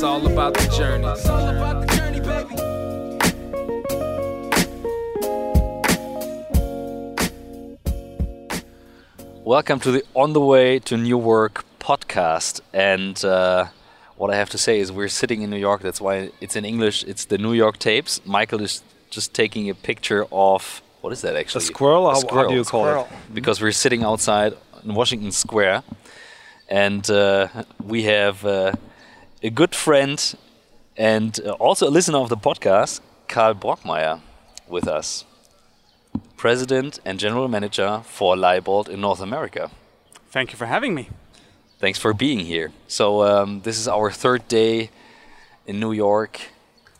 It's all about the journey. It's all about the journey, baby. Welcome to the On the Way to New Work podcast. And uh, what I have to say is, we're sitting in New York. That's why it's in English. It's the New York tapes. Michael is just taking a picture of what is that actually? A squirrel? A How- squirrel. How do you call Squirrel. it? because we're sitting outside in Washington Square, and uh, we have uh, a good friend and uh, also a listener of the podcast, Karl Brockmeyer, with us, President and General Manager for Leybold in North America. Thank you for having me. Thanks for being here. So um, this is our third day in New York.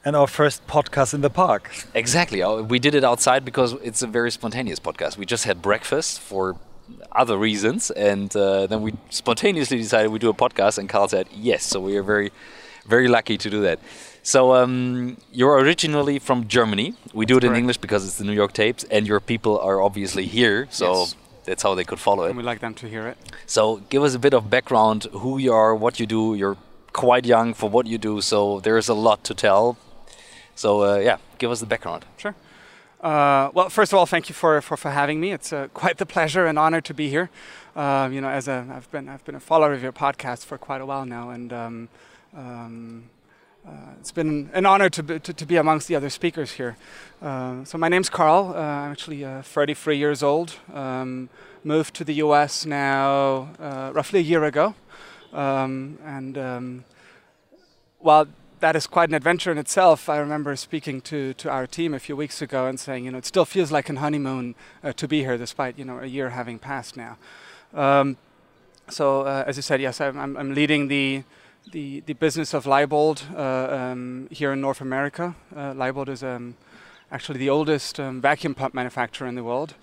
And our first podcast in the park. Exactly. Uh, We did it outside because it's a very spontaneous podcast. We just had breakfast for other reasons, and uh, then we spontaneously decided we do a podcast. And Carl said yes, so we are very, very lucky to do that. So um, you're originally from Germany. We do it in correct. English because it's the New York tapes, and your people are obviously here, so Yes. that's how they could follow it. And we like them to hear it. So give us a bit of background, who you are, what you do. You're quite young for what you do, so there is a lot to tell. So uh, yeah, give us the background. Sure. Uh, well, first of all, thank you for, for, for having me. It's uh, quite the pleasure and honor to be here. Uh, you know, as a I've been I've been a follower of your podcast for quite a while now, and um, um, uh, it's been an honor to be, to, to be amongst the other speakers here. Uh, so my name's Carl. Uh, I'm actually uh, 33 years old. Um, moved to the U.S. now roughly a year ago, um, and um, while that is quite an adventure in itself. I remember speaking to, to our team a few weeks ago and saying, you know, it still feels like an honeymoon uh, to be here, despite you know a year having passed now. Um, so uh, as you said, yes, I'm, I'm, leading the the, the business of Leybold uh, um, here in North America. Uh, Leybold is um, actually the oldest um, vacuum pump manufacturer in the world,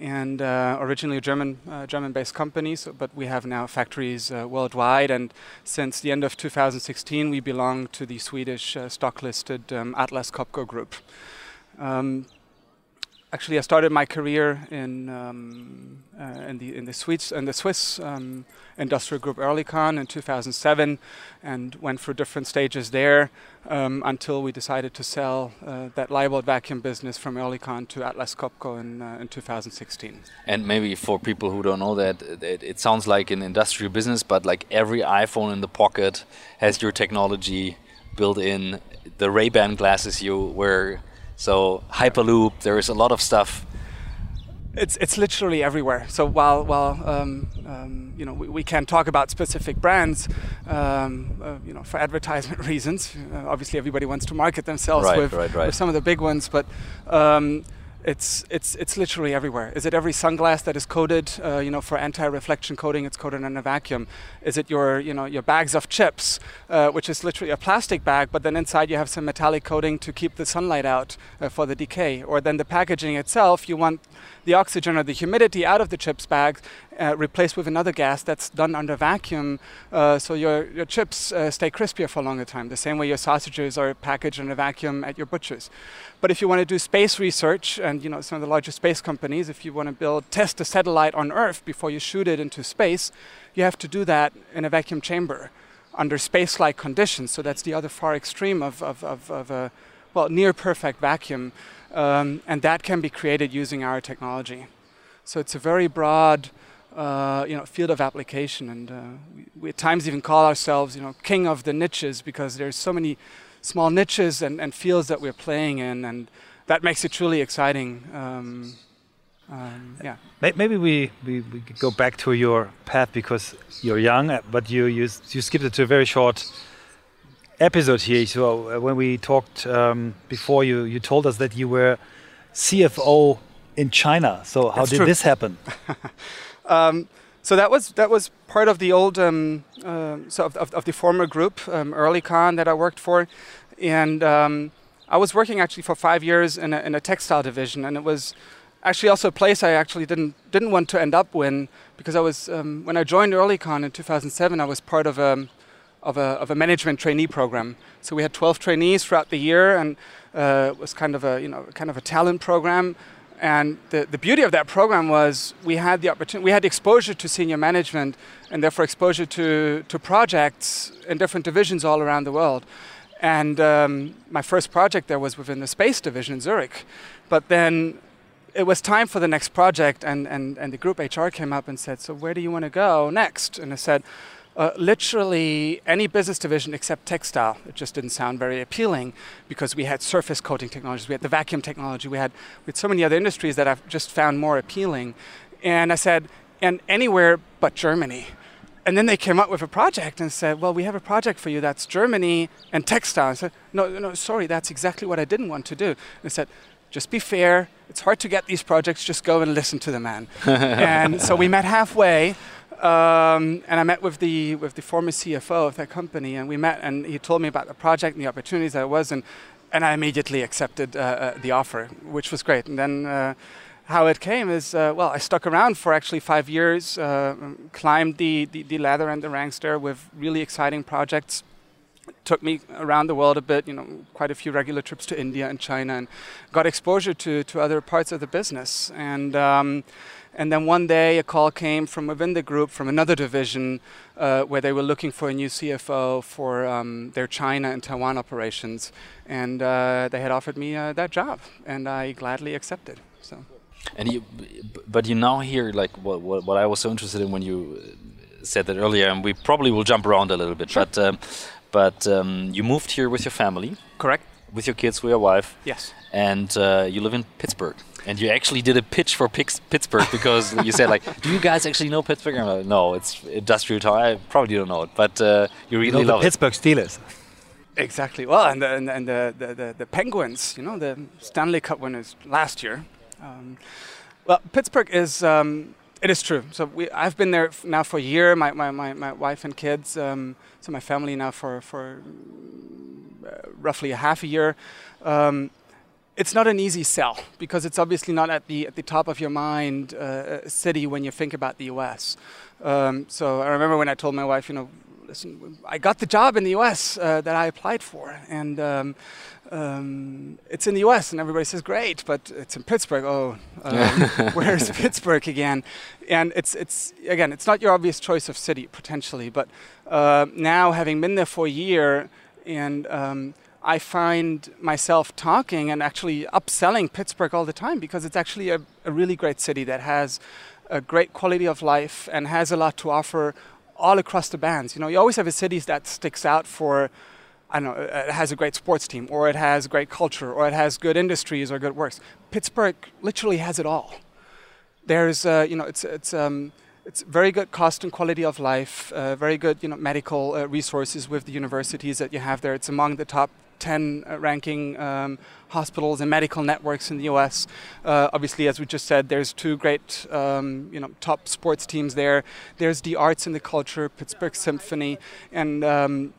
and uh, originally a German uh, German-based company. So, but we have now factories uh, worldwide, and since the end of 2016, we belong to the Swedish uh, stock-listed um, Atlas Copco Group. Um, actually, I started my career in um, uh, in the in the Swiss in the Swiss um, industrial group Oerlikon in 2007, and went through different stages there um, until we decided to sell uh, that Leybold vacuum business from Oerlikon to Atlas Copco in uh, in 2016. And maybe for people who don't know that, it, it sounds like an industrial business, but like every iPhone in the pocket has your technology built in. The Ray-Ban glasses you wear, so Hyperloop. There is a lot of stuff. It's it's literally everywhere. So while while um, um, you know we, we can talk about specific brands, um, uh, you know for advertisement reasons. Uh, obviously, everybody wants to market themselves Right, with, right, right. with some of the big ones, but. It's, it's, it's literally everywhere. Is it every sunglass that is coated, uh, you know, for anti-reflection coating? It's coated in a vacuum. Is it your, you know, your bags of chips, uh, which is literally a plastic bag, but then inside you have some metallic coating to keep the sunlight out uh, for the decay? Or then the packaging itself, you want the oxygen or the humidity out of the chips bag uh, replaced with another gas that's done under vacuum, uh, so your, your chips uh, stay crispier for a longer time. The same way your sausages are packaged in a vacuum at your butchers. But if you want to do space research, and you know some of the larger space companies, if you want to build test a satellite on Earth before you shoot it into space, you have to do that in a vacuum chamber under space-like conditions. So that's the other far extreme of, of, of, of a well near perfect vacuum, um, and that can be created using our technology. So it's a very broad uh, you know, field of application, and uh, we, we at times even call ourselves, you know, king of the niches because there's so many small niches and, and fields that we're playing in, and that makes it truly exciting. Um, um, yeah. Maybe we, we, we could go back to your path because you're young, uh, but you, you, you skipped it to a very short episode here. So uh, when we talked um, before, you, you told us that you were CFO in China. So how That's did true. this happen? Um, so that was that was part of the old um, uh, so of, of, of the former group um, Oerlikon that I worked for, and um, I was working actually for five years in a, in a textile division, and it was actually also a place I actually didn't didn't want to end up in because I was um, when I joined Oerlikon in 2007 I was part of a of a, of a management trainee program. So we had 12 trainees throughout the year, and uh, it was kind of a you know kind of a talent program. And the, the beauty of that program was we had the opportunity, we had exposure to senior management and therefore exposure to, to projects in different divisions all around the world. And um, my first project there was within the space division in Zurich. But then it was time for the next project, and, and, and the group HR came up and said, So, where do you want to go next? And I said, uh, literally any business division except textile. It just didn't sound very appealing because we had surface coating technologies, we had the vacuum technology, we had, we had so many other industries that I've just found more appealing. And I said, and anywhere but Germany. And then they came up with a project and said, well, we have a project for you that's Germany and textile. I said, no, no, sorry, that's exactly what I didn't want to do. And I said, just be fair. It's hard to get these projects. Just go and listen to the man. and so we met halfway. Um, and I met with the with the former CFO of that company, and we met, and he told me about the project and the opportunities that it was, and and I immediately accepted uh, uh, the offer, which was great. And then uh, how it came is, uh, well, I stuck around for actually five years, uh, climbed the, the, the ladder and the ranks there with really exciting projects. took me around the world a bit, you know, quite a few regular trips to India and China, and got exposure to to other parts of the business. And um, and then one day a call came from within the group from another division uh, where they were looking for a new CFO for um, their China and Taiwan operations. And uh, they had offered me uh, that job, and I gladly accepted. So. And you, but you now hear like what, what, what I was so interested in when you said that earlier, and we probably will jump around a little bit. Sure. But um, but um, you moved here with your family, Correct? with your kids, with your wife, Yes. and uh, you live in Pittsburgh. And you actually did a pitch for Pix- Pittsburgh because you said like, "Do you guys actually know Pittsburgh?" I'm like, "No, it's industrial town. I probably don't know it, but uh, you really You know, the love it." Pittsburgh Steelers. Exactly. Well, and the, and, and the, the, the, the Penguins, you know, the Stanley Cup winners last year. Um, well, Pittsburgh is, um, it is true. So we, I've been there f- now for a year, my, my, my, my wife and kids, um, so my family now for, for uh, roughly a half a year. Um, it's not an easy sell because it's obviously not at the at the top of your mind uh, city when you think about the U.S. Um, so I remember when I told my wife, you know, listen, I got the job in the U.S. Uh, that I applied for, and um, um, it's in the U.S. and everybody says great, but it's in Pittsburgh. Oh, um, where's Pittsburgh again? And it's it's again, it's not your obvious choice of city potentially, but uh, now having been there for a year and um, I find myself talking and actually upselling Pittsburgh all the time because it's actually a, a really great city that has a great quality of life and has a lot to offer all across the bands. You know, you always have a city that sticks out for, I don't know, it has a great sports team, or it has great culture, or it has good industries or good works. Pittsburgh literally has it all. There's, uh, you know, it's it's um, it's very good cost and quality of life, uh, very good, you know, medical uh, resources with the universities that you have there. It's among the top 10 uh, ranking um, hospitals and medical networks in the U.S. Uh, obviously, as we just said, there's two great, um, you know, top sports teams there. There's the arts and the culture, Pittsburgh Symphony, and um,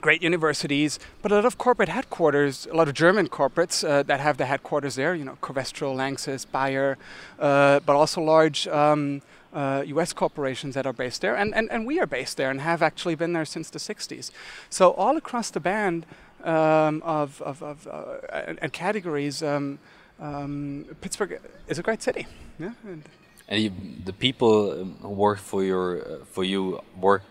great universities, but a lot of corporate headquarters, a lot of German corporates uh, that have the headquarters there, you know, Covestro, Lanxess, Bayer, uh, but also large um, uh, US corporations that are based there. And, and, and we are based there and have actually been there since the 60s. So, all across the band um, of, of, of uh, and, categories, um, um, Pittsburgh is a great city. Yeah? And And you, the people um, who work for your uh, for you work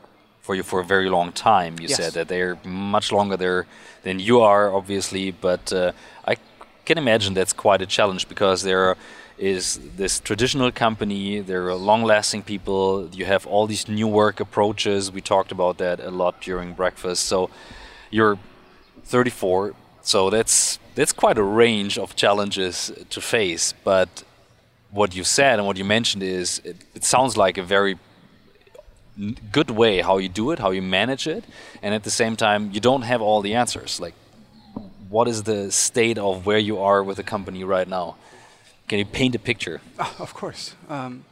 for you for a very long time. You Yes. said that they're much longer there than you are, obviously. But uh, I can imagine that's quite a challenge because there is this traditional company. There are long-lasting people. You have all these new work approaches. We talked about that a lot during breakfast. So you're 34. So that's that's quite a range of challenges to face. But what you said and what you mentioned is it, it sounds like a very good way how you do it, how you manage it, and at the same time you don't have all the answers. Like, what is the state of where you are with the company right now? Can you paint a picture? Oh, of course. Um,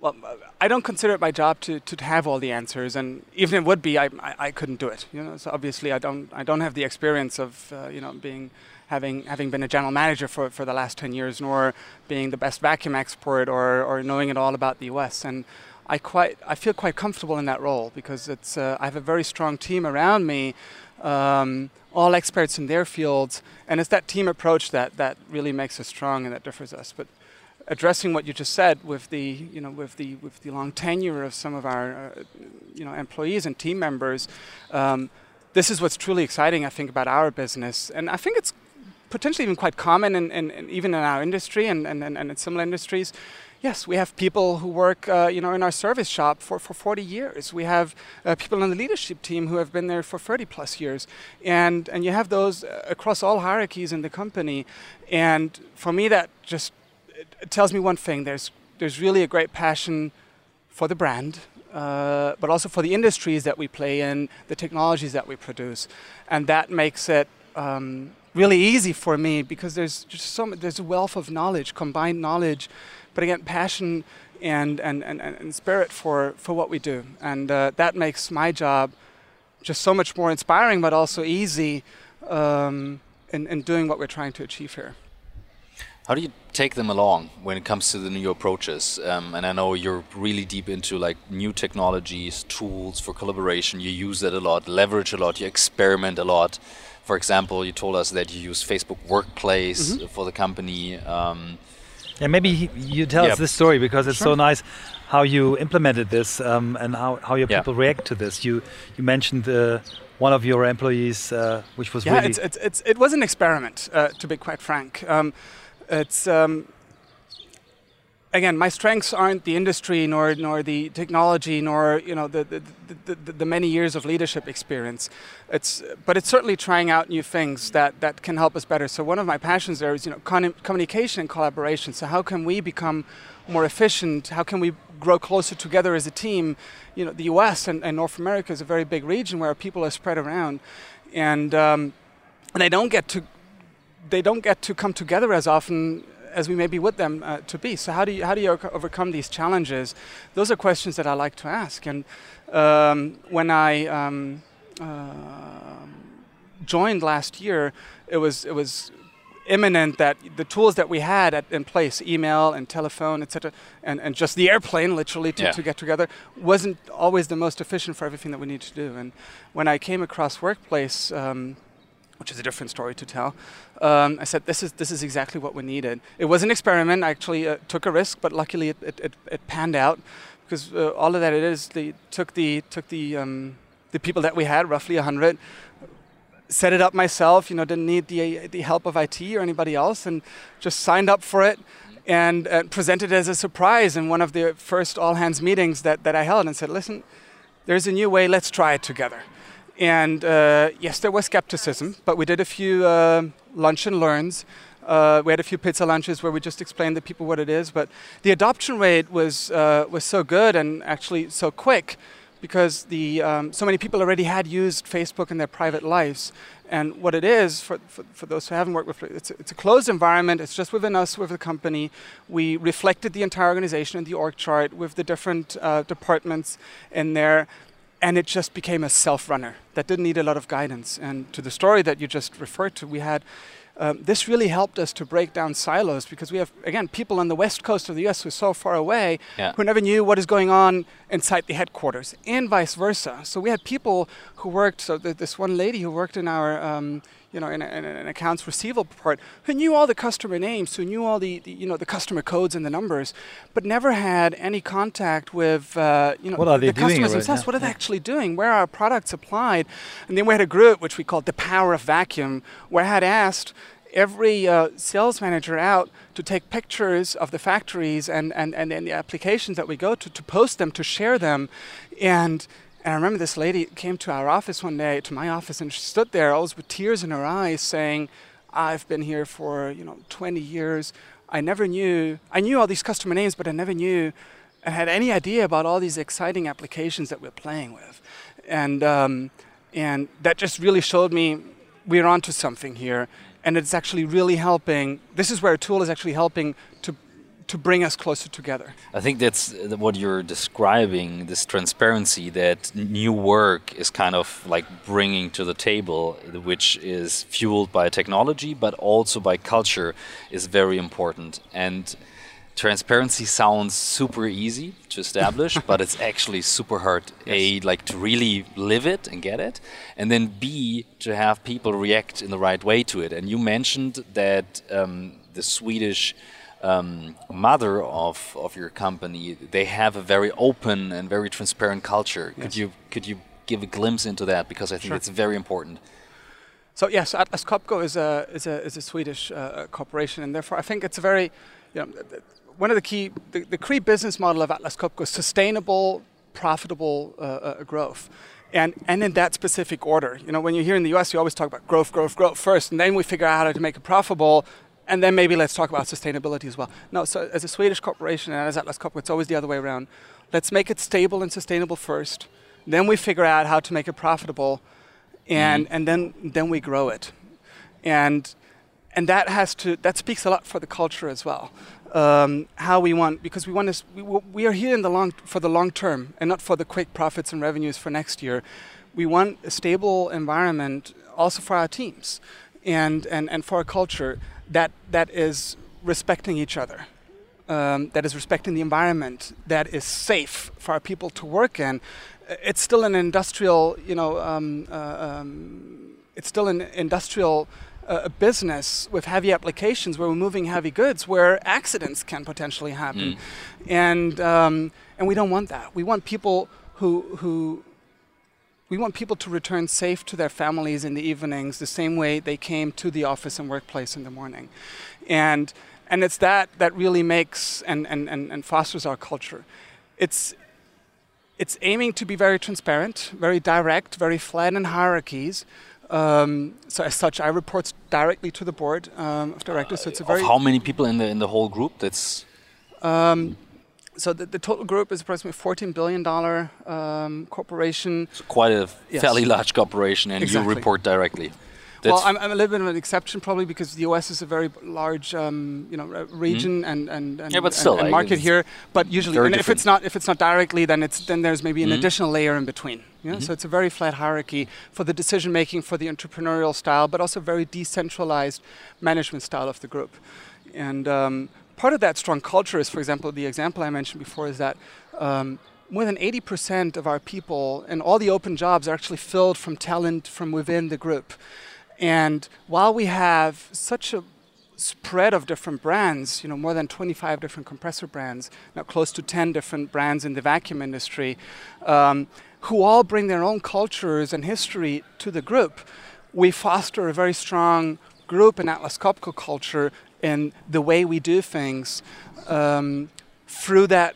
well, I don't consider it my job to, to have all the answers, and even if it would be, I, I, I couldn't do it. You know, so obviously I don't I don't have the experience of uh, you know being having having been a general manager for, for the last ten years, nor being the best vacuum expert, or, or knowing it all about the U.S. And I quite I feel quite comfortable in that role because it's uh, I have a very strong team around me um, all experts in their fields, and it's that team approach that that really makes us strong and that differs us. But addressing what you just said with the you know with the with the long tenure of some of our uh, you know employees and team members. Um, this is what's truly exciting, I think, about our business, and I think it's potentially even quite common, in, in, in even in our industry and, and, and in similar industries. Yes, we have people who work, uh, you know, in our service shop for, for 40 years. We have uh, people on the leadership team who have been there for 30 plus years, and and you have those uh, across all hierarchies in the company. And for me, that just it tells me one thing: there's there's really a great passion for the brand, uh, but also for the industries that we play in, the technologies that we produce, and that makes it um, really easy for me because there's just so much, there's a wealth of knowledge, combined knowledge, but again, passion and and, and, and spirit for, for what we do, and uh, that makes my job just so much more inspiring, but also easy um, in, in doing what we're trying to achieve here. How do you take them along when it comes to the new approaches? Um, and I know you're really deep into like new technologies, tools for collaboration. You use that a lot, leverage a lot, you experiment a lot. For example, you told us that you use Facebook Workplace mm -hmm. for the company. Um, yeah, maybe you tell yeah. us this story because it's sure. so nice how you implemented this um, and how, how your people yeah. react to this. You you mentioned uh, one of your employees, uh, which was yeah, really it's, it's, it's, it was an experiment, uh, to be quite frank. Um, it's um, again, my strengths aren't the industry, nor nor the technology, nor you know the the, the, the, the many years of leadership experience. It's but it's certainly trying out new things that that can help us better. So one of my passions there is you know con- communication and collaboration. So how can we become more efficient? How can we grow closer together as a team? You know, the U.S. and, and North America is a very big region where people are spread around, and um, and they don't get to they don't get to come together as often as we maybe would them uh, to be. So how do you how do you overcome these challenges? Those are questions that I like to ask. And um, when I um, uh, joined last year, it was it was imminent that the tools that we had at, in place, email and telephone, etc., and, and just the airplane, literally, to, yeah. to get together, wasn't always the most efficient for everything that we need to do. And when I came across Workplace. Um, which is a different story to tell. Um, I said, this is, this is exactly what we needed. It was an experiment. I actually uh, took a risk, but luckily it, it, it, it panned out because uh, all of that it is, they took the, took the, um, the people that we had, roughly 100, set it up myself, you know, didn't need the, the help of IT or anybody else, and just signed up for it and uh, presented it as a surprise in one of the first all hands meetings that, that I held and said, listen, there's a new way, let's try it together. And uh, yes, there was skepticism, but we did a few uh, lunch and learns. Uh, we had a few pizza lunches where we just explained to people what it is. But the adoption rate was uh, was so good and actually so quick because the um, so many people already had used Facebook in their private lives. And what it is, for, for, for those who haven't worked with it, it's a, it's a closed environment. It's just within us, with the company. We reflected the entire organization in the org chart with the different uh, departments in there and it just became a self-runner that didn't need a lot of guidance. And to the story that you just referred to, we had um, this really helped us to break down silos because we have again people on the west coast of the U.S. who are so far away yeah. who never knew what is going on inside the headquarters, and vice versa. So we had people who worked. So th- this one lady who worked in our um, you know, in, a, in, an accounts receivable part, who knew all the customer names, who knew all the, the, you know the customer codes and the numbers, but never had any contact with uh, you know what the customers themselves. What are they actually doing? Where are our products applied? And then we had a group which we called the Power of Vacuum, where I had asked every uh, sales manager out to take pictures of the factories and, and, and, and the applications that we go to, to post them, to share them, and and I remember this lady came to our office one day, to my office, and she stood there, always with tears in her eyes, saying, I've been here for, you know, 20 years. I never knew, I knew all these customer names, but I never knew and had any idea about all these exciting applications that we're playing with. And, um, and that just really showed me we're onto something here. And it's actually really helping. This is where a tool is actually helping to bring us closer together. I think that's what you're describing this transparency that new work is kind of like bringing to the table, which is fueled by technology but also by culture, is very important. And transparency sounds super easy to establish, but it's actually super hard. A like to really live it and get it, and then B to have people react in the right way to it. And you mentioned that um, the Swedish um, mother of, of your company, they have a very open and very transparent culture. Could you could you give a glimpse into that because I think Sure. it's very important. So yes, Atlas Copco is a is a is a Swedish uh, corporation, and therefore I think it's a very, you know, one of the key the, the key business model of Atlas Copco is sustainable, profitable uh, uh, growth. And, and in that specific order. You know, when you're here in the US, you always talk about growth, growth, growth first, and then we figure out how to make it profitable, and then maybe let's talk about sustainability as well. No, so as a Swedish corporation and as Atlas Copco, it's always the other way around. Let's make it stable and sustainable first, then we figure out how to make it profitable, and and then then we grow it, and and that has to that speaks a lot for the culture as well. Um, how we want because we want to we, we are here in the long for the long term and not for the quick profits and revenues for next year. We want a stable environment also for our teams, and and and for our culture that that is respecting each other. Um, that is respecting the environment, that is safe for our people to work in. It's still an industrial, you know, um, uh, um, it's still an industrial uh, business with heavy applications where we're moving heavy goods, where accidents can potentially happen, and um, and we don't want that. We want people who who we want people to return safe to their families in the evenings the same way they came to the office and workplace in the morning. And and it's that that really makes and, and, and, and fosters our culture. It's it's aiming to be very transparent, very direct, very flat in hierarchies. Um, so as such, I report directly to the board um, of directors. So it's a very of how many people in the in the whole group? That's um, so the, the total group is approximately 14 billion dollar um, corporation. It's quite a Yes. fairly large corporation, and Exactly. you report directly. well, I'm, I'm a little bit of an exception probably because the U.S. is a very large, um, you know, uh, region and and, and, Mm-hmm. Yeah, but still, and like, market here. But usually, and if it's not if it's not directly, then it's then there's maybe an Mhm. additional layer in between. Yeah? Mm-hmm. So it's a very flat hierarchy for the decision making, for the entrepreneurial style, but also very decentralized management style of the group. And um, part of that strong culture is, for example, the example I mentioned before is that. Um, more than 80% of our people and all the open jobs are actually filled from talent from within the group. And while we have such a spread of different brands, you know, more than 25 different compressor brands, now close to 10 different brands in the vacuum industry, um, who all bring their own cultures and history to the group, we foster a very strong group and Atlas Copco culture in the way we do things um, through that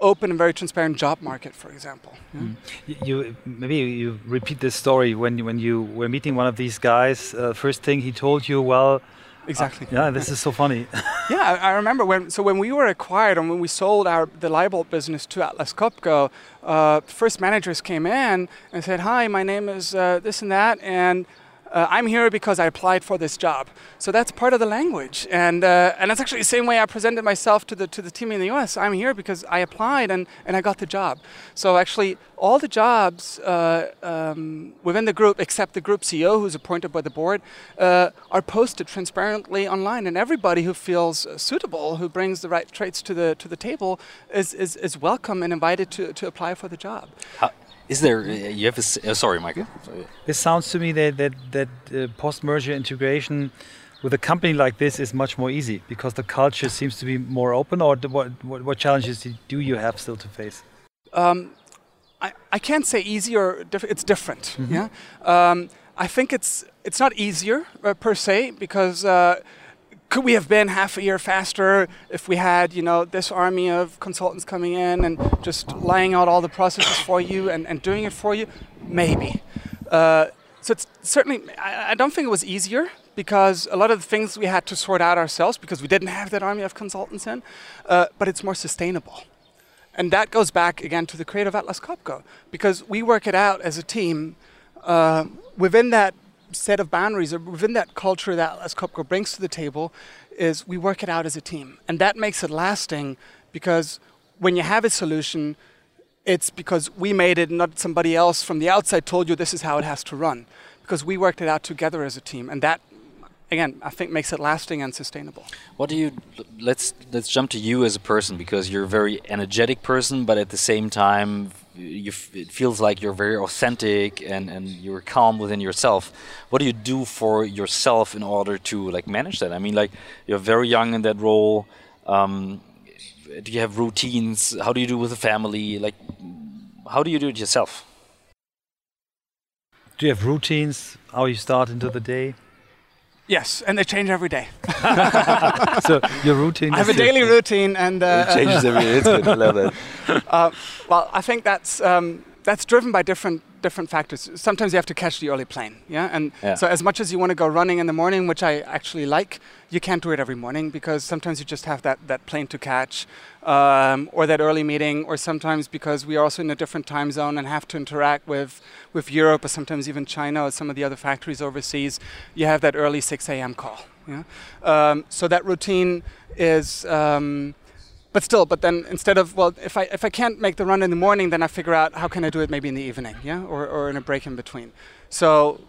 open and very transparent job market, for example. yeah? Y- You maybe you repeat this story when you, when you were meeting one of these guys. Uh, first thing he told you, well, Exactly. yeah, this is so funny. Yeah, I I remember when. So when we were acquired and when we sold our the Leybold business to Atlas Copco, uh, first managers came in and said, "Hi, my name is uh, this and that, and uh, I'm here because I applied for this job." So that's part of the language, and uh, and that's actually the same way I presented myself to the to the team in the U.S. I'm here because I applied and and I got the job. So actually, all the jobs uh, um, within the group, except the group CEO, who's appointed by the board, uh, are posted transparently online, and everybody who feels suitable, who brings the right traits to the to the table, is is, is welcome and invited to, to apply for the job. how, is there? Uh, you have a. s- Uh, sorry, Michael. Sorry. This sounds to me that that that uh, post-merger integration with a company like this is much more easy because the culture seems to be more open. Or what, what what challenges do you have still to face? Um, I, I can't say easy or diff- it's different. Yeah, um, I think it's it's not easier uh, per se because uh, could we have been half a year faster if we had you know this army of consultants coming in and just laying out all the processes for you and, and doing it for you? Maybe. Uh, so it's certainly I, I don't think it was easier because a lot of the things we had to sort out ourselves because we didn't have that army of consultants in, uh, but it's more sustainable. And that goes back again to the creative Atlas Copco because we work it out as a team uh, within that set of boundaries or within that culture that Atlas Copco brings to the table is we work it out as a team. And that makes it lasting because when you have a solution, it's because we made it, not somebody else from the outside told you this is how it has to run. Because we worked it out together as a team. And that again, I think makes it lasting and sustainable. What do you? Let's let's jump to you as a person because you're a very energetic person, but at the same time, you f- it feels like you're very authentic and and you're calm within yourself. What do you do for yourself in order to like manage that? I mean, like you're very young in that role. Um, do you have routines? How do you do with the family? Like, how do you do it yourself? Do you have routines? How you start into the day? Yes, and they change every day. so your routine. I have a is your- daily routine, and uh, it changes every day. It's good. I love that. uh, well, I think that's um, that's driven by different different factors. Sometimes you have to catch the early plane, yeah. And Yeah. so, as much as you want to go running in the morning, which I actually like, you can't do it every morning because sometimes you just have that that plane to catch, um, or that early meeting, or sometimes because we are also in a different time zone and have to interact with with Europe, or sometimes even China, or some of the other factories overseas. You have that early 6 a.m. call. Yeah. Um, so that routine is. Um, but still, but then instead of well, if I if I can't make the run in the morning, then I figure out how can I do it maybe in the evening, yeah, or or in a break in between. So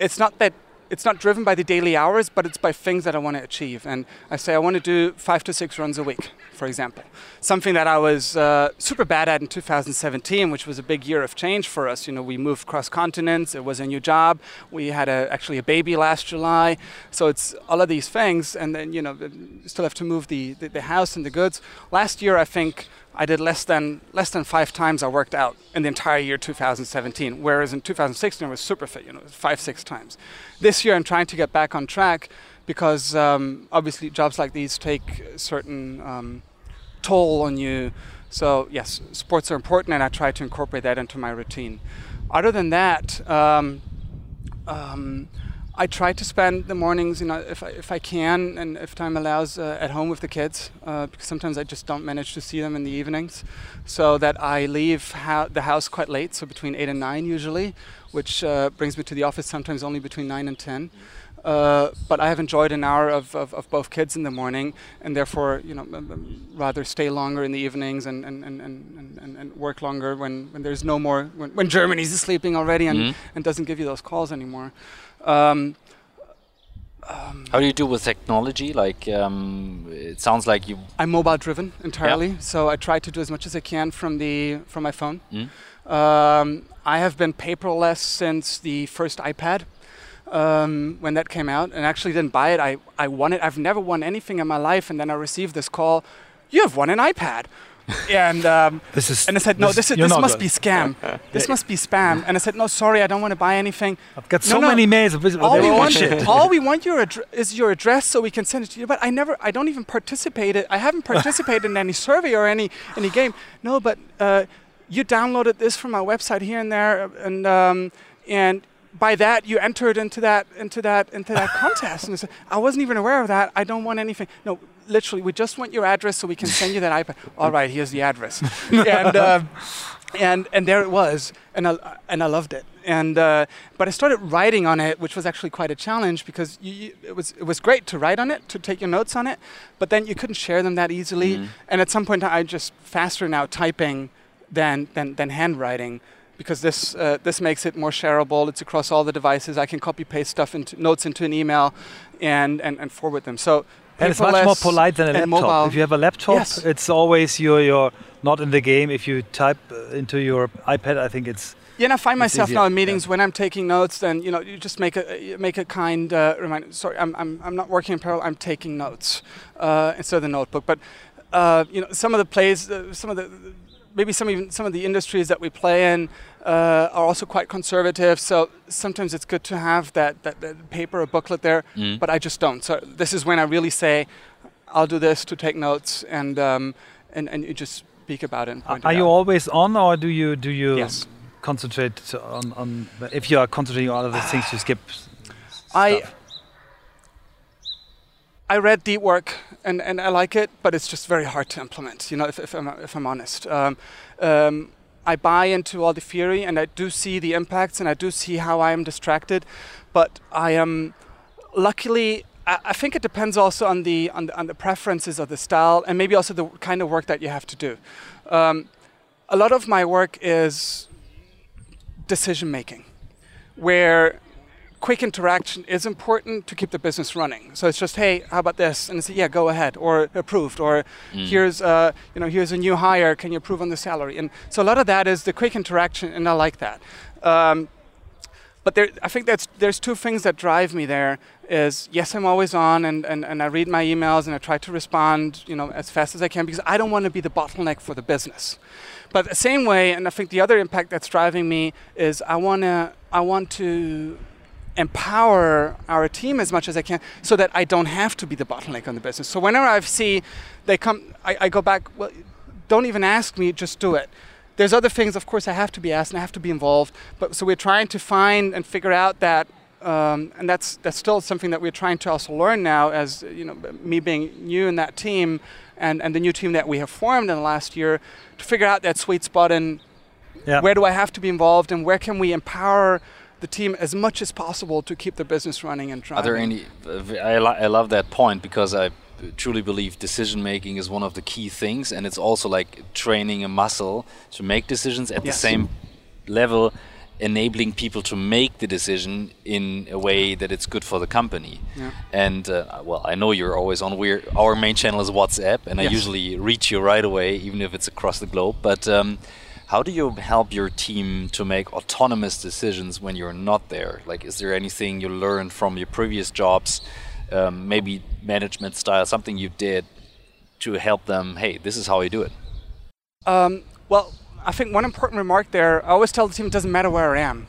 it's not that it's not driven by the daily hours, but it's by things that I want to achieve. And I say I want to do five to six runs a week, for example. Something that I was uh, super bad at in 2017, which was a big year of change for us. You know, we moved cross continents. It was a new job. We had a, actually a baby last July. So it's all of these things, and then you know, still have to move the, the the house and the goods. Last year, I think. I did less than less than five times I worked out in the entire year 2017, whereas in 2016 I was super fit, you know, five six times. This year I'm trying to get back on track because um, obviously jobs like these take a certain um, toll on you. So yes, sports are important, and I try to incorporate that into my routine. Other than that. Um, um, I try to spend the mornings, you know, if I, if I can and if time allows, uh, at home with the kids, uh, because sometimes I just don't manage to see them in the evenings, so that I leave ho- the house quite late, so between eight and nine usually, which uh, brings me to the office sometimes only between nine and ten. Uh, but I have enjoyed an hour of, of, of both kids in the morning, and therefore, you know, um, um, rather stay longer in the evenings and, and, and, and, and, and work longer when, when there's no more when, when Germany's sleeping already and, Mhm. and doesn't give you those calls anymore. Um, How do you do with technology? Like, um, it sounds like you. I'm mobile driven entirely, so I try to do as much as I can from the from my phone. Mm. Um, I have been paperless since the first iPad um, when that came out, and actually didn't buy it. I, I won it. I've never won anything in my life, and then I received this call: "You have won an iPad." and um, This is. and I said, "No, this, is, this must good. be scam. this must be spam." And I said, "No, sorry, I don't want to buy anything." I've got No, so no. many mails. Of this, all we want, all we want your is your address so we can send it to you. But I never, I don't even participate. I haven't participated in any survey or any any game. No, but uh, you downloaded this from our website here and there, and um, and by that you entered into that into that into that contest. And I said, I wasn't even aware of that. I don't want anything. No. Literally, we just want your address so we can send you that iPad. All right, here's the address, and um, and and there it was, and I and I loved it. And uh, but I started writing on it, which was actually quite a challenge because you, you, it was it was great to write on it, to take your notes on it, but then you couldn't share them that easily. Mhm. And at some point, I just faster now typing than than than handwriting. Because this uh, this makes it more shareable. It's across all the devices. I can copy paste stuff into notes into an email, and and, and forward them. So And it's much more polite than a laptop. mobile. If you have a laptop, Yes. it's always you're, you're not in the game. If you type uh, into your iPad, I think it's Yeah, and I find myself easier, now in yeah. meetings when I'm taking notes. Then you know, you just make a make a kind uh, reminder. Sorry, I'm, I'm I'm not working in parallel. I'm taking notes uh, instead of the notebook. But uh, you know, some of the plays, uh, some of the maybe some even some of the industries that we play in uh, are also quite conservative. So sometimes it's good to have that that, that paper or booklet there. Mm. But I just don't. So this is when I really say, I'll do this to take notes, and um, and and you just speak about it. And point Are it you out. always on, or do you do you Yes. concentrate on, on if you are concentrating on other things, you skip? s- I stuff? I read Deep Work and, and I like it, but it's just very hard to implement. You know, if, if I'm if I'm honest, um, um, I buy into all the theory and I do see the impacts and I do see how I am distracted, but I am luckily. I I think it depends also on the, on the on the preferences of the style and maybe also the kind of work that you have to do. Um, a lot of my work is decision making, where quick interaction is important to keep the business running. So it's just, hey, how about this? And it's yeah, go ahead, or approved, or Mm. here's uh, you know here's a new hire. Can you approve on the salary? And so a lot of that is the quick interaction, and I like that. Um, but there, I think that's there's two things that drive me there. Is yes, I'm always on, and, and, and I read my emails and I try to respond, you know, as fast as I can because I don't want to be the bottleneck for the business. But the same way, and I think the other impact that's driving me is I wanna I want to empower our team as much as I can so that I don't have to be the bottleneck on the business. So whenever I see they come, I, I go back, well, don't even ask me, just do it. There's other things, of course, I have to be asked and I have to be involved. But so we're trying to find and figure out that, um, and that's that's still something that we're trying to also learn now. As you know, me being new in that team, and and the new team that we have formed in the last year, to figure out that sweet spot and Yeah. where do I have to be involved and where can we empower the team as much as possible to keep the business running and driving. Are there any? I, lo- I love that point because I truly believe decision making is one of the key things, and it's also like training a muscle to make decisions at the same level, enabling people to make the decision in a way that it's good for the company. Yeah. And uh, well, I know you're always on. We're our main channel is WhatsApp, and I usually reach you right away, even if it's across the globe. But um, how do you help your team to make autonomous decisions when you're not there? Like, is there anything you learned from your previous jobs, um, maybe management style, something you did to help them? Hey, this is how you do it. Um, well, I think one important remark there. I always tell the team it doesn't matter where I am,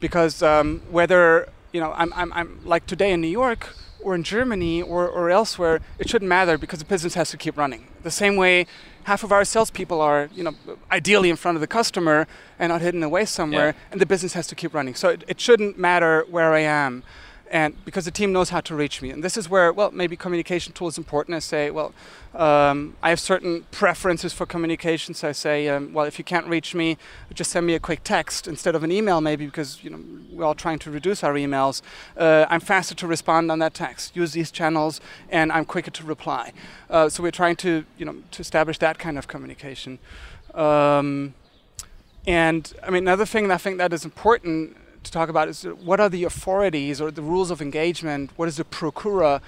because um, whether you know I'm, I'm, I'm like today in New York or in Germany or, or elsewhere, it shouldn't matter because the business has to keep running. The same way, half of our salespeople are you know ideally in front of the customer and not hidden away somewhere, Yeah. and the business has to keep running. So it, it shouldn't matter where I am. And because the team knows how to reach me, and this is where, well, maybe communication tool is important. I say, well, um, I have certain preferences for communication. So I say, um, well, if you can't reach me, just send me a quick text instead of an email, maybe because you know we're all trying to reduce our emails. Uh, I'm faster to respond on that text. Use these channels, and I'm quicker to reply. Uh, so we're trying to, you know, to establish that kind of communication. Um, and I mean, another thing that I think that is important to talk about is uh, what are the authorities or the rules of engagement? What is the Prokura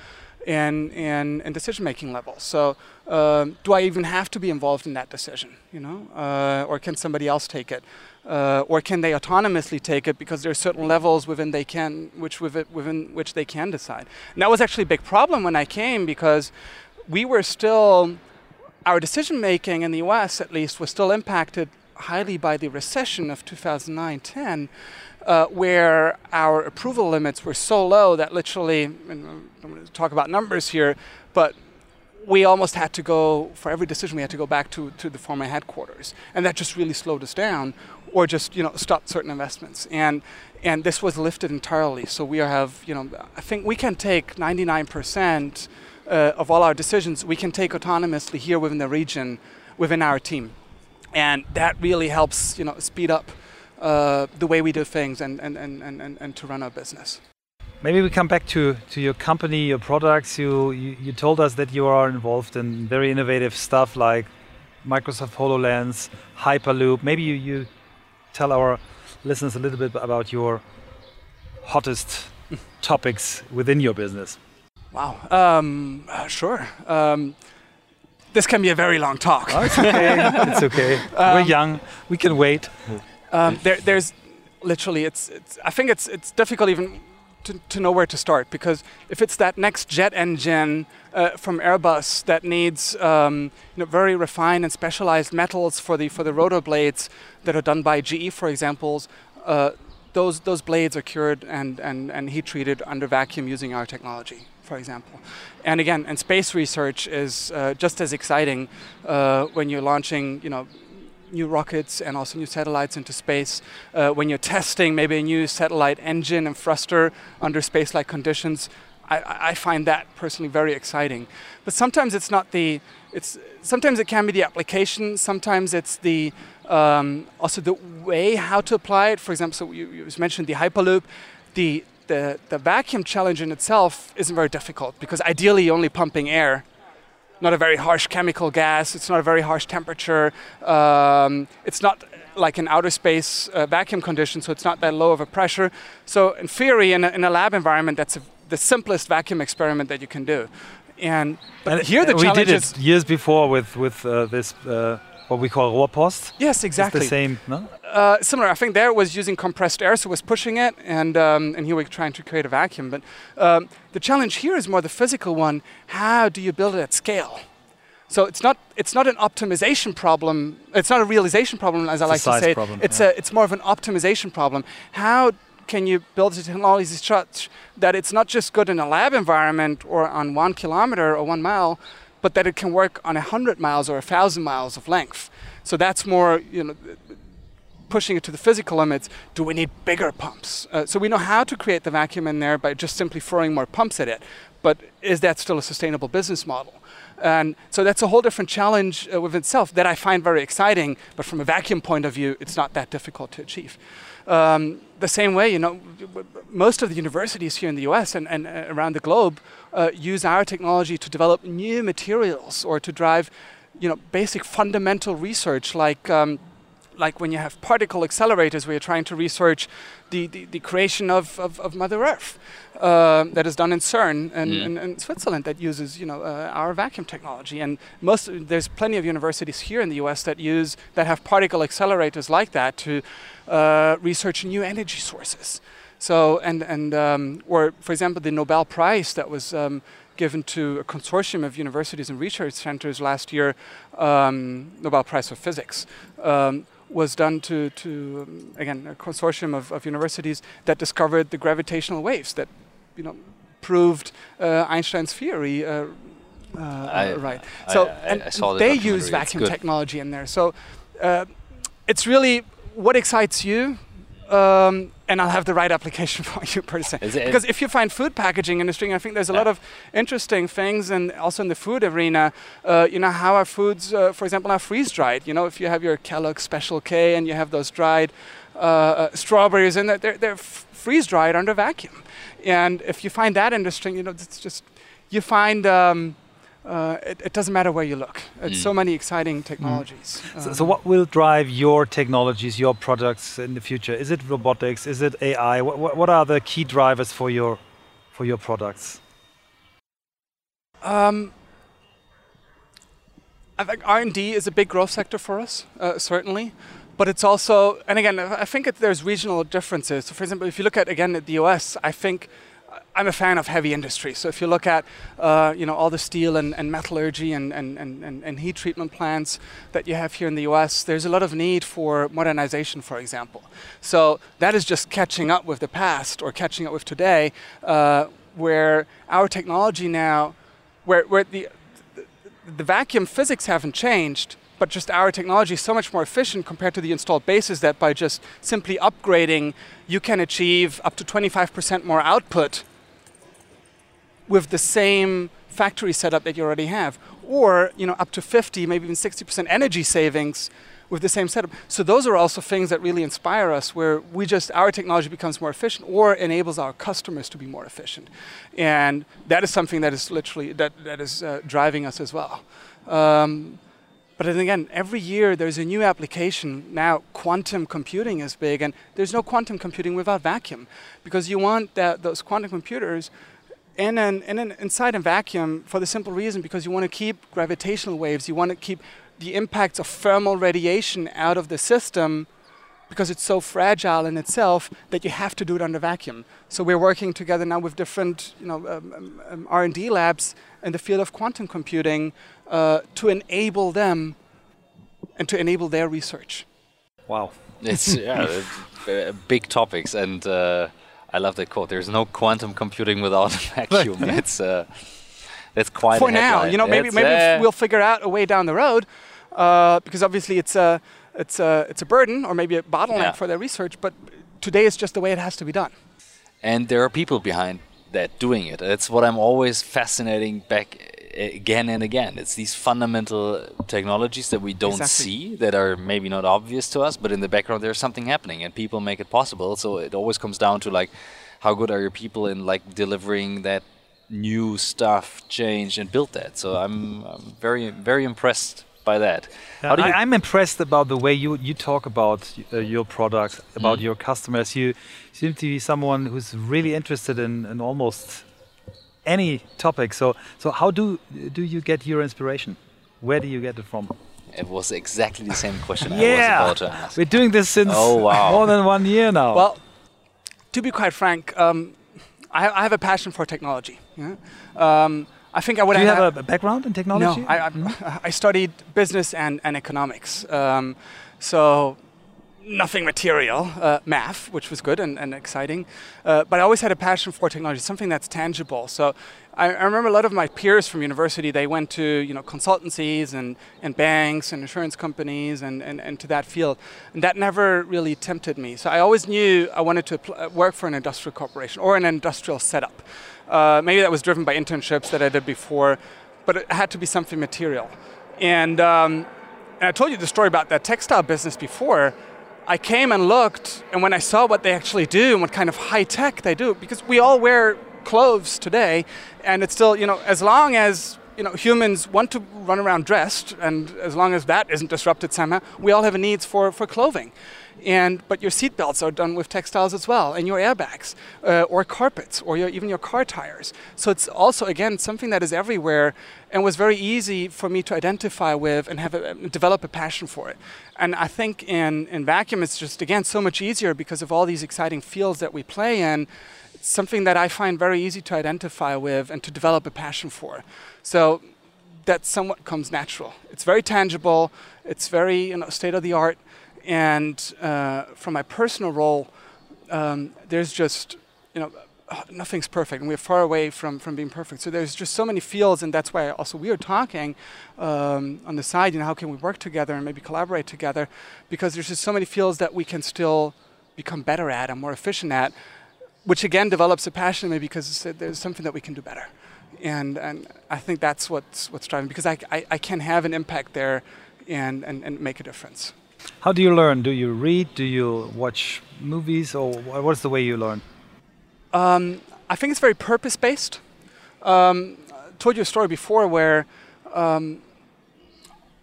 in in, in decision making level? So, um, do I even have to be involved in that decision? You know, uh, or can somebody else take it? Uh, or can they autonomously take it because there are certain levels within they can which with within which they can decide. And that was actually a big problem when I came because we were still our decision making in the US at least was still impacted highly by the recession of 2009-10 uh, where our approval limits were so low that literally and I'm going to talk about numbers here but we almost had to go for every decision we had to go back to, to the former headquarters. And that just really slowed us down or just you know stopped certain investments. And and this was lifted entirely. So we have you know i think we can take 99% uh, of all our decisions we can take autonomously here within the region within our team. And that really helps you know speed up uh, the way we do things and, and, and, and, and to run our business Maybe we come back to, to your company, your products. You, you you told us that you are involved in very innovative stuff like Microsoft HoloLens, Hyperloop. Maybe you, you tell our listeners a little bit about your hottest topics within your business. wow um, uh, sure um, this can be a very long talk Oh, it's okay. it's okay. We're young. We can wait. Um, there, there's literally, it's, it's. I think it's it's difficult even to, to know where to start because if it's that next jet engine uh, from Airbus that needs um, you know, very refined and specialized metals for the for the rotor blades that are done by GE, for example, uh, those those blades are cured and, and, and heat treated under vacuum using our technology, for example. And again, and space research is uh, just as exciting uh, when you're launching, you know, new rockets and also new satellites into space. Uh, when you're testing maybe a new satellite engine and thruster under space-like conditions, I- I, find that personally very exciting. But sometimes it's not the. It's sometimes it can be the application. Sometimes it's the um, also the way how to apply it. For example, so you, you mentioned the Hyperloop. The the, the vacuum challenge in itself isn't very difficult because ideally you're only pumping air not a very harsh chemical gas. It's not a very harsh temperature. Um, it's not like an outer space uh, vacuum condition, so it's not that low of a pressure. So in theory, in a, in a lab environment, that's a, the simplest vacuum experiment that you can do. And but And here the we challenge did is it years before with with uh, this uh, what we call Rohrpost. yes, exactly. It's the same, no? Uh, similar. I think there was using compressed air, so it was pushing it, and um, and here we're trying to create a vacuum. But um, the challenge here is more the physical one. How do you build it at scale? So it's not it's not an optimization problem. It's not a realization problem, as I It's a like to say. problem, It's yeah. a it's more of an optimization problem. How can you build the technology such that it's not just good in a lab environment or on one kilometer or one mile, but that it can work on a hundred miles or a thousand miles of length? So that's more you know pushing it to the physical limits, do we need bigger pumps? Uh, so we know how to create the vacuum in there by just simply throwing more pumps at it. But is that still a sustainable business model? And so that's a whole different challenge uh, with itself that I find very exciting. But from a vacuum point of view, it's not that difficult to achieve. Um, the same way, you know, most of the universities here in the U.S. and, and uh, around the globe uh, use our technology to develop new materials or to drive, you know, basic fundamental research like. Um, like when you have particle accelerators where you're trying to research the, the, the creation of, of, of Mother Earth um, that is done in CERN and, Mm. Switzerland that uses you know uh, our vacuum technology and most there's plenty of universities here in the US that use that have particle accelerators like that to uh, research new energy sources so and and um, or for example the Nobel Prize that was um, given to a consortium of universities and research centers last year um, Nobel Prize for Physics um, was done to, to um, again a consortium of, of universities that discovered the gravitational waves that you know proved uh, Einstein's theory uh, uh, I- right. I- So I- and I saw they use vacuum technology in there. So uh, it's really what excites you. Um, and I'll have the right application for you per se. Because if you find food packaging industry, I think there's a lot of interesting things, and also in the food arena, uh, you know, how our foods, uh, for example, are freeze dried. You know, if you have your Kellogg Special K and you have those dried uh, uh, strawberries and they're, they're freeze dried under vacuum. And if you find that interesting, you know, it's just, you find um, uh, it, it doesn't matter where you look. It's Mm. so many exciting technologies. So, so Um, what will drive your technologies, your products in the future? Is it robotics? Is it AI? What, what, what are the key drivers for your for your products? Um, I think R and D is a big growth sector for us, uh, certainly. But it's also, and again, I I think it, there's regional differences. So for example, if you look at again at the U.S., I think I'm a fan of heavy industry. So if you look at, uh, you know, all the steel and, and metallurgy and, and, and, and, heat treatment plants that you have here in the U.S., there's a lot of need for modernization, for example. So that is just catching up with the past or catching up with today, uh, where our technology now, where, where the, the vacuum physics haven't changed, but just our technology is so much more efficient compared to the installed bases that by just simply upgrading, you can achieve up to 25% more output with the same factory setup that you already have, or you know up to 50, maybe even 60% energy savings with the same setup. So those are also things that really inspire us, where we just our technology becomes more efficient or enables our customers to be more efficient, and that is something that is literally that that is uh, driving us as well. Um, but then again, every year there's a new application. Now quantum computing is big, and there's no quantum computing without vacuum, because you want that those quantum computers in an, in an inside a vacuum for the simple reason because you want to keep gravitational waves, you want to keep the impacts of thermal radiation out of the system because it's so fragile in itself that you have to do it under vacuum. So we're working together now with different, you know, um, um, um, R&D labs in the field of quantum computing uh, to enable them and to enable their research. Wow. It's yeah, uh, big topics, and uh, I love that quote. There's no quantum computing without a vacuum. It's uh, that's quite for a now. headline. You know, maybe It's, maybe uh, we'll figure out a way down the road, uh, because obviously it's a it's a it's a burden or maybe a bottleneck Yeah. for their research. But today is just the way it has to be done. and there are people behind that doing it. That's what I'm always fascinating back again and again. It's these fundamental technologies that we don't Exactly. see that are maybe not obvious to us, but in the background there's something happening and people make it possible. So it always comes down to like how good are your people in like delivering that new stuff, change and build that. So I'm, I'm very very impressed by that. Yeah, How do you? I, am impressed about the way you you talk about uh, your products, about Mm. your customers. You seem to be someone who's really interested in, in almost any topic. So so how do do you get your inspiration? Where do you get it from? it was exactly the same question I was about to ask. we're doing this since Oh, wow. more than one year now. Well, to be quite frank, um, I, I have a passion for technology. yeah. Um, I think I would do you have, have a background in technology? No, I, I, I studied business and, and economics. Um, so nothing material, uh, math, which was good and, and exciting. Uh, but I always had a passion for technology, something that's tangible. So I, I remember a lot of my peers from university, they went to you know consultancies and, and banks and insurance companies and, and, and to that field. And that never really tempted me. So I always knew I wanted to uh, work for an industrial corporation or an industrial setup. Uh, maybe that was driven by internships that I did before, but it had to be something material. And, um, and I told you the story about that textile business before. I came and looked, and when I saw what they actually do and what kind of high tech they do, because we all wear clothes today, and it's still, you know, as long as you know humans want to run around dressed, and as long as that isn't disrupted somehow, we all have a needs for, for clothing. And but your seatbelts are done with textiles as well, and your airbags, uh, or carpets, or your, even your car tires. So it's also again something that is everywhere, and was very easy for me to identify with and have a, develop a passion for it. And I think in in vacuum it's just again so much easier because of all these exciting fields that we play in. It's something that I find very easy to identify with and to develop a passion for. So that somewhat comes natural. It's very tangible. It's very you know, state of the art. And uh, from my personal role, um, there's just you know nothing's perfect, and we're far away from from being perfect. So there's just so many fields, and that's why also we are talking um, on the side. You know, how can we work together and maybe collaborate together? Because there's just so many fields that we can still become better at and more efficient at, which again develops a passion me because there's something that we can do better. And, and I think that's what's, what's driving because I, I, I can have an impact there and, and, and make a difference. How do you learn? Do you read? Do you watch movies? Or what's the way you learn? Um, I think it's very purpose based. Um, I told you a story before where um,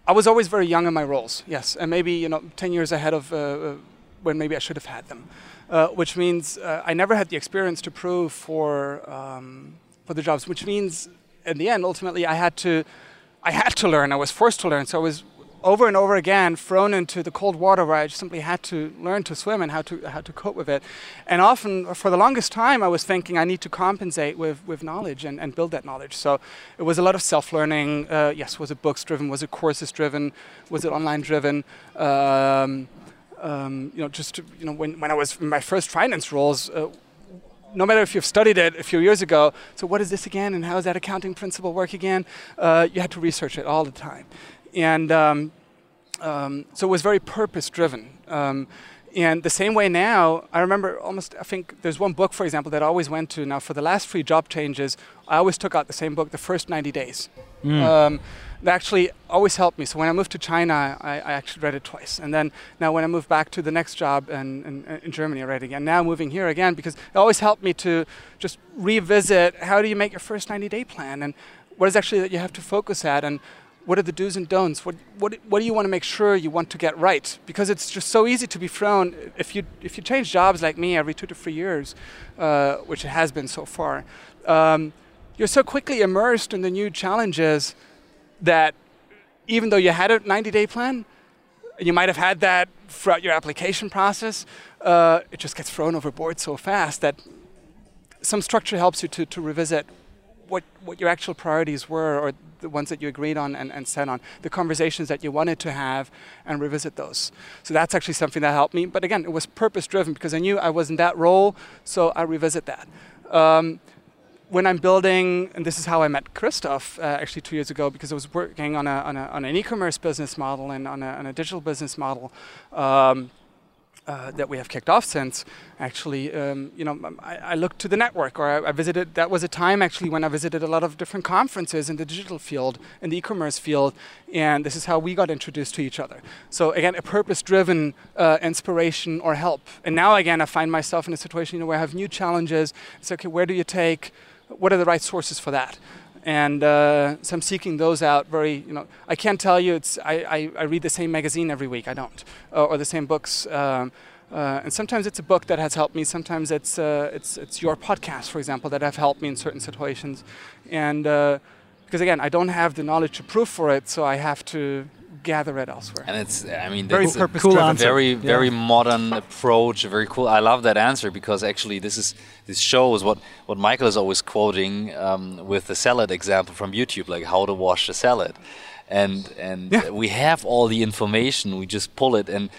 I was always very young in my roles, yes, and maybe you know 10 years ahead of uh, uh, when maybe I should have had them, uh, which means uh, I never had the experience to prove for um, for the jobs, which means in the end, ultimately, I had to I had to learn. I was forced to learn, so I was over and over again thrown into the cold water where I simply had to learn to swim and how to how to cope with it. And often, for the longest time, I was thinking I need to compensate with, with knowledge and, and build that knowledge. So it was a lot of self-learning. Uh, yes, was it books driven? Was it courses driven? Was it online driven? Um, um, you know, just you know, when, when I was in my first finance roles. Uh, no matter if you've studied it a few years ago, so what is this again, and how does that accounting principle work again? Uh, you had to research it all the time, and um, um, so it was very purpose driven. Um, and the same way now, I remember almost, I think there's one book, for example, that I always went to. Now, for the last three job changes, I always took out the same book the first 90 days. Um, that actually always helped me. So when I moved to China, I, I actually read it twice. And then now when I moved back to the next job in, in, in Germany, I read it again. Now moving here again, because it always helped me to just revisit how do you make your first 90 day plan and what is actually that you have to focus at and what are the do's and don'ts? What, what, what do you want to make sure you want to get right? Because it's just so easy to be thrown if you if you change jobs like me every two to three years, uh, which it has been so far. Um, you're so quickly immersed in the new challenges that even though you had a 90-day plan, you might have had that throughout your application process, uh, it just gets thrown overboard so fast that some structure helps you to, to revisit what, what your actual priorities were or the ones that you agreed on and, and set on, the conversations that you wanted to have and revisit those. So that's actually something that helped me. But again, it was purpose driven because I knew I was in that role, so I revisit that. Um, when I'm building, and this is how I met Christoph uh, actually two years ago, because I was working on, a, on, a, on an e-commerce business model and on a, on a digital business model um, uh, that we have kicked off since. Actually, um, you know, I, I, looked to the network, or I, I, visited. That was a time actually when I visited a lot of different conferences in the digital field, in the e-commerce field, and this is how we got introduced to each other. So again, a purpose-driven uh, inspiration or help. And now again, I find myself in a situation you know, where I have new challenges. It's okay. Where do you take what are the right sources for that? And uh, so I'm seeking those out. Very, you know, I can't tell you. It's I, I, I read the same magazine every week. I don't, uh, or the same books. Um, uh, and sometimes it's a book that has helped me. Sometimes it's uh, it's it's your podcast, for example, that have helped me in certain situations. And uh, because again, I don't have the knowledge to prove for it, so I have to gather it elsewhere. And it's, I mean, Very that's a purpose cool answer. very, Yeah. very modern approach. Very cool. I love that answer because actually, this is this shows what what Michael is always quoting um, with the salad example from YouTube, like how to wash a salad, and and Yeah. we have all the information. We just pull it and.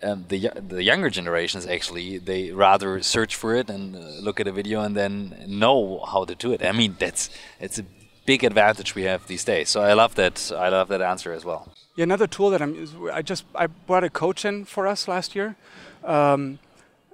Um, the the younger generations actually they rather search for it and uh, look at a video and then know how to do it. I mean that's it's a big advantage we have these days. So I love that I love that answer as well. Yeah, another tool that I'm is I just I brought a coach in for us last year, um,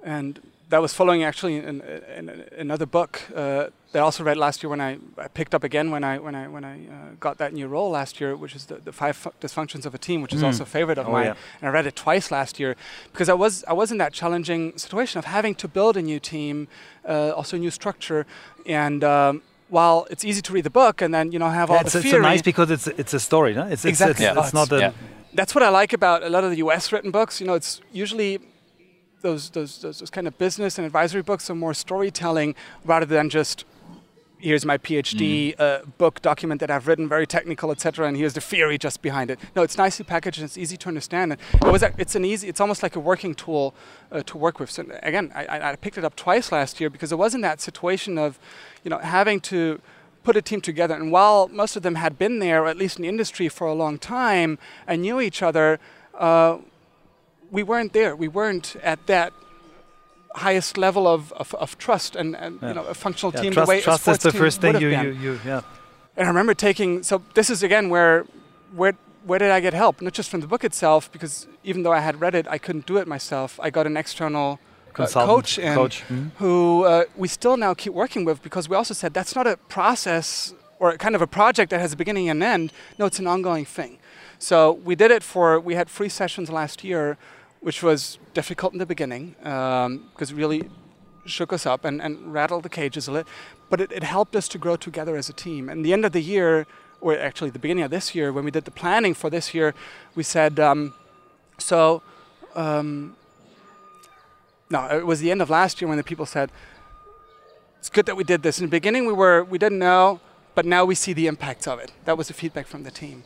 and that was following actually in, in, in another book uh, that I also read last year when I, I picked up again when I when I when I uh, got that new role last year, which is the, the five fu- dysfunctions of a team, which is Mm. also a favorite of Oh, mine, yeah. and I read it twice last year because I was I was in that challenging situation of having to build a new team, uh, also a new structure, and. Um, while it's easy to read the book and then you know have Yeah, all it's, the it's theory, so nice because it's it's a story, no? It's, it's, Exactly. it's, Yeah. it's not a Yeah. that's what I like about a lot of the U.S. written books. You know, it's usually those those those, those kind of business and advisory books are more storytelling rather than just here's my PhD uh, book document that I've written, very technical, etc., and here's the theory just behind it. No, it's nicely packaged and it's easy to understand. And it was a, it's an easy, it's almost like a working tool uh, to work with. So again, I, I I picked it up twice last year because it was in that situation of, you know, having to put a team together. And while most of them had been there, or at least in the industry for a long time, and knew each other, uh, we weren't there. We weren't at that highest level of, of, of trust and, and Yeah. you know a functional yeah, team trust, the way a trust is the first thing you, you, you yeah. And I remember taking so this is again where where where did I get help? Not just from the book itself, because even though I had read it, I couldn't do it myself. I got an external uh, coach in coach. mhm. who uh, we still now keep working with because we also said that's not a process or kind of a project that has a beginning and end. No, it's an ongoing thing. So we did it for, we had three sessions last year, which was difficult in the beginning because it really shook us up and, and rattled the cages a little. But it, it helped us to grow together as a team. And the end of the year, or actually the beginning of this year, when we did the planning for this year, we said, um, so um, no, it was the end of last year when the people said, "It's good that we did this." In the beginning, we were we didn't know, but now we see the impacts of it. That was the feedback from the team.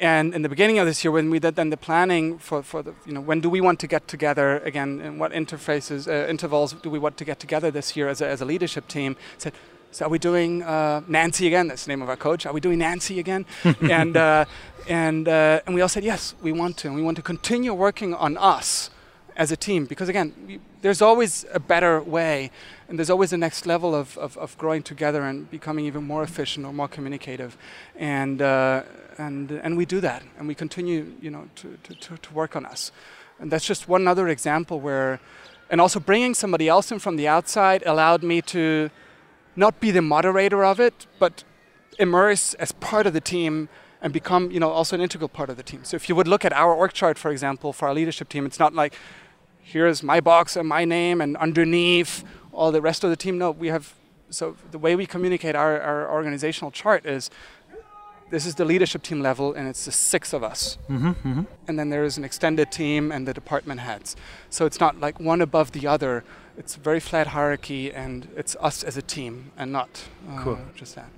And in the beginning of this year, when we did then the planning for, for the you know when do we want to get together again, and what interfaces uh, intervals do we want to get together this year as a, as a leadership team? Said. So are we doing uh, Nancy again? That's the name of our coach. Are we doing Nancy again? and uh, and uh, and we all said yes, we want to, and we want to continue working on us as a team because again we, there's always a better way and there's always a next level of, of, of growing together and becoming even more efficient or more communicative and uh, and uh, and we do that and we continue you know to, to, to, to work on us. And that's just one other example where and also bringing somebody else in from the outside allowed me to not be the moderator of it but immerse as part of the team and become you know also an integral part of the team. So if you would look at our org chart for example for our leadership team it's not like here's my box and my name and underneath all the rest of the team. No we have so the way we communicate our, our organizational chart is this is the leadership team level and it's the six of us. Mm-hmm, and then there is an extended team and the department heads. So it's not like one above the other. It's a very flat hierarchy and it's us as a team and not uh, Cool. just that.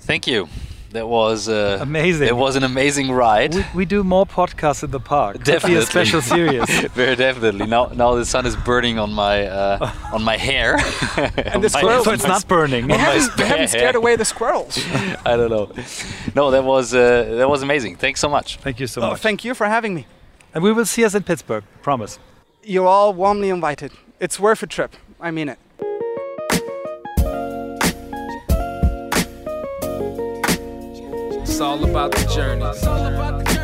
Thank you. That was uh, Amazing. It was an amazing ride. We, we do more podcasts in the park. Could be Definitely. a special series. Very definitely. Now, now the sun is burning on my uh, on my hair. And the squirrels- so it's not burning. we haven't, we haven't scared away the squirrels I don't know. No, that was uh, that was amazing. Thanks so much. Thank you so oh, much. thank you for having me and we will see us in Pittsburgh. Promise. you're all warmly invited it's worth a trip i mean it all about the journey.